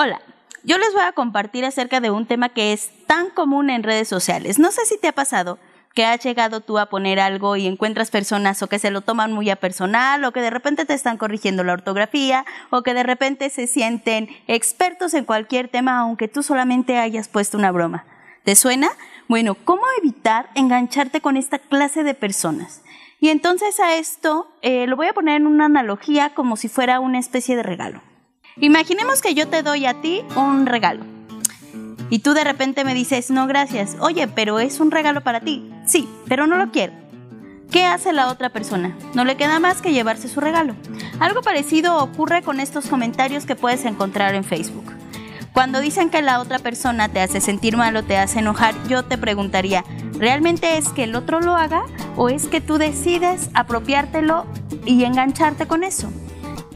Hola, yo les voy a compartir acerca de un tema que es tan común en redes sociales. No sé si te ha pasado que has llegado tú a poner algo y encuentras personas o que se lo toman muy a personal o que de repente te están corrigiendo la ortografía o que de repente se sienten expertos en cualquier tema aunque tú solamente hayas puesto una broma. ¿Te suena? Bueno, ¿cómo evitar engancharte con esta clase de personas? Y entonces a esto eh, lo voy a poner en una analogía como si fuera una especie de regalo. Imaginemos que yo te doy a ti un regalo. Y tú de repente me dices, no, gracias. Oye, pero es un regalo para ti. Sí, pero no lo quiero. ¿Qué hace la otra persona? No le queda más que llevarse su regalo. Algo parecido ocurre con estos comentarios que puedes encontrar en Facebook. Cuando dicen que la otra persona te hace sentir mal o te hace enojar, yo te preguntaría, ¿realmente es que el otro lo haga o es que tú decides apropiártelo y engancharte con eso?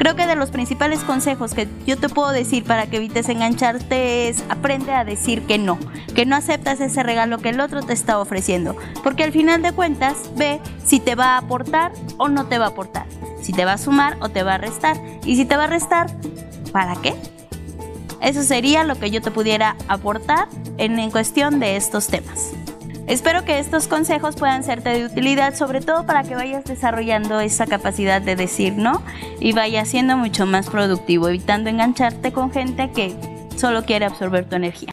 Creo que de los principales consejos que yo te puedo decir para que evites engancharte es aprende a decir que no, que no aceptas ese regalo que el otro te está ofreciendo, porque al final de cuentas ve si te va a aportar o no te va a aportar, si te va a sumar o te va a restar, y si te va a restar, ¿para qué? Eso sería lo que yo te pudiera aportar en, en cuestión de estos temas. Espero que estos consejos puedan serte de utilidad, sobre todo para que vayas desarrollando esa capacidad de decir no y vayas siendo mucho más productivo, evitando engancharte con gente que solo quiere absorber tu energía.